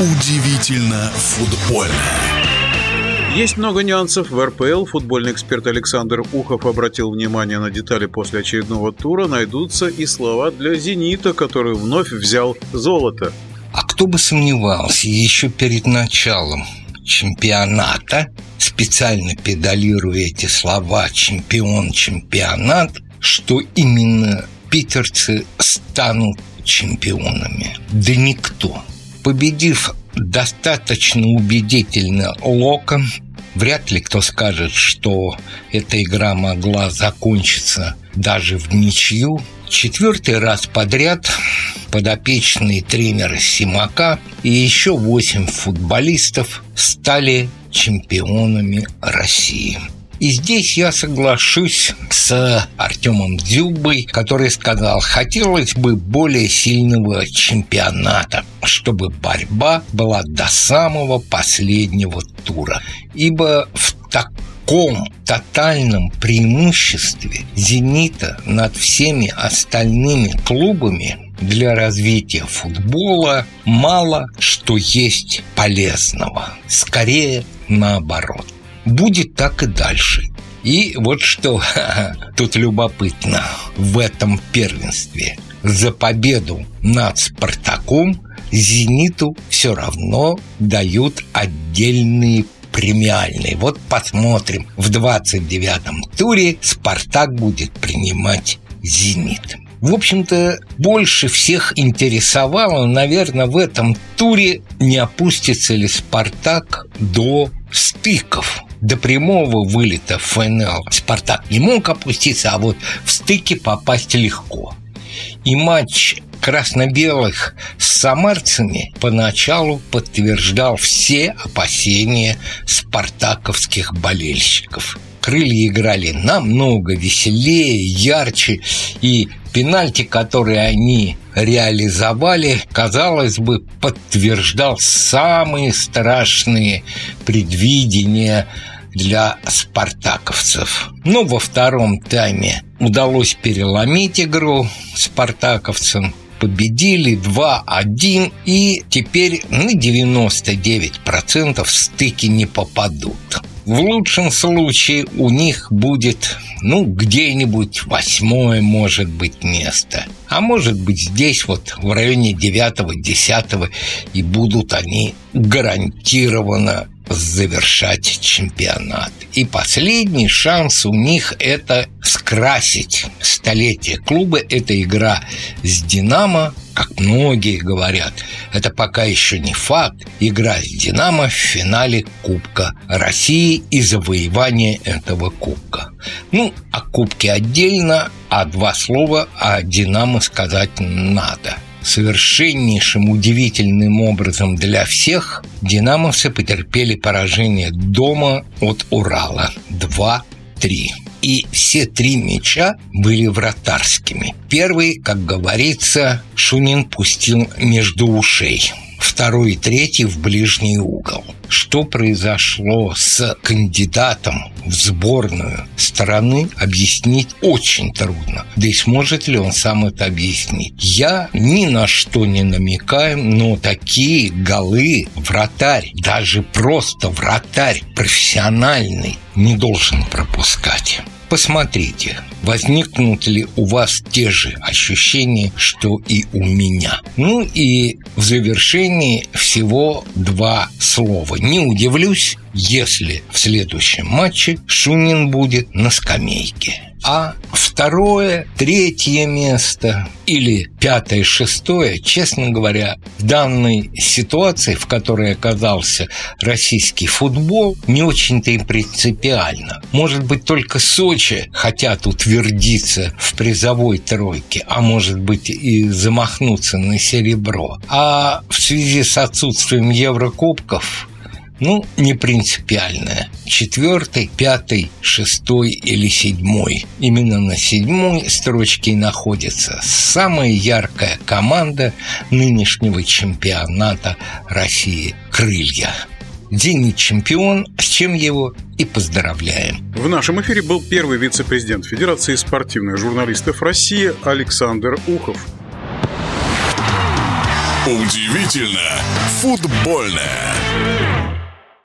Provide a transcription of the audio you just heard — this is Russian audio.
Удивительно футбольно. Есть много нюансов в РПЛ. Футбольный эксперт Александр Ухов обратил внимание на детали после очередного тура. Найдутся и слова для «Зенита», который вновь взял золото. А кто бы сомневался, еще перед началом чемпионата, специально педалируя эти слова «чемпион», «чемпионат», что именно питерцы станут чемпионами. Да никто победив достаточно убедительно Лока, вряд ли кто скажет, что эта игра могла закончиться даже в ничью. Четвертый раз подряд подопечные тренера Симака и еще восемь футболистов стали чемпионами России. И здесь я соглашусь с Артемом Дзюбой, который сказал, хотелось бы более сильного чемпионата, чтобы борьба была до самого последнего тура. Ибо в таком тотальном преимуществе «Зенита» над всеми остальными клубами для развития футбола мало что есть полезного. Скорее наоборот будет так и дальше. И вот что тут любопытно в этом первенстве. За победу над «Спартаком» «Зениту» все равно дают отдельные премиальные. Вот посмотрим. В 29-м туре «Спартак» будет принимать «Зенит». В общем-то, больше всех интересовало, наверное, в этом туре, не опустится ли «Спартак» до стыков до прямого вылета в ФНЛ «Спартак» не мог опуститься, а вот в стыке попасть легко. И матч красно-белых с самарцами поначалу подтверждал все опасения спартаковских болельщиков. Крылья играли намного веселее, ярче, и пенальти, которые они реализовали, казалось бы, подтверждал самые страшные предвидения для спартаковцев. Но во втором тайме удалось переломить игру спартаковцам, победили 2-1 и теперь на 99% в стыки не попадут. В лучшем случае у них будет, ну, где-нибудь восьмое, может быть, место. А может быть, здесь вот в районе девятого, десятого и будут они гарантированно завершать чемпионат. И последний шанс у них – это скрасить столетие клуба. Это игра с «Динамо», как многие говорят. Это пока еще не факт. Игра с «Динамо» в финале Кубка России и завоевание этого Кубка. Ну, о Кубке отдельно, а два слова о «Динамо» сказать надо – совершеннейшим удивительным образом для всех динамовцы потерпели поражение дома от Урала 2-3. И все три мяча были вратарскими. Первый, как говорится, Шунин пустил между ушей второй и третий в ближний угол. Что произошло с кандидатом в сборную страны, объяснить очень трудно. Да и сможет ли он сам это объяснить? Я ни на что не намекаю, но такие голы вратарь, даже просто вратарь профессиональный, не должен пропускать. Посмотрите, возникнут ли у вас те же ощущения, что и у меня. Ну и в завершении всего два слова. Не удивлюсь, если в следующем матче Шунин будет на скамейке а второе, третье место или пятое, шестое, честно говоря, в данной ситуации, в которой оказался российский футбол, не очень-то им принципиально. Может быть, только Сочи хотят утвердиться в призовой тройке, а может быть и замахнуться на серебро. А в связи с отсутствием Еврокубков ну, не принципиальная. Четвертый, пятый, шестой или седьмой. Именно на седьмой строчке находится самая яркая команда нынешнего чемпионата России «Крылья». Зенит чемпион, с чем его и поздравляем. В нашем эфире был первый вице-президент Федерации спортивных журналистов России Александр Ухов. Удивительно футбольное.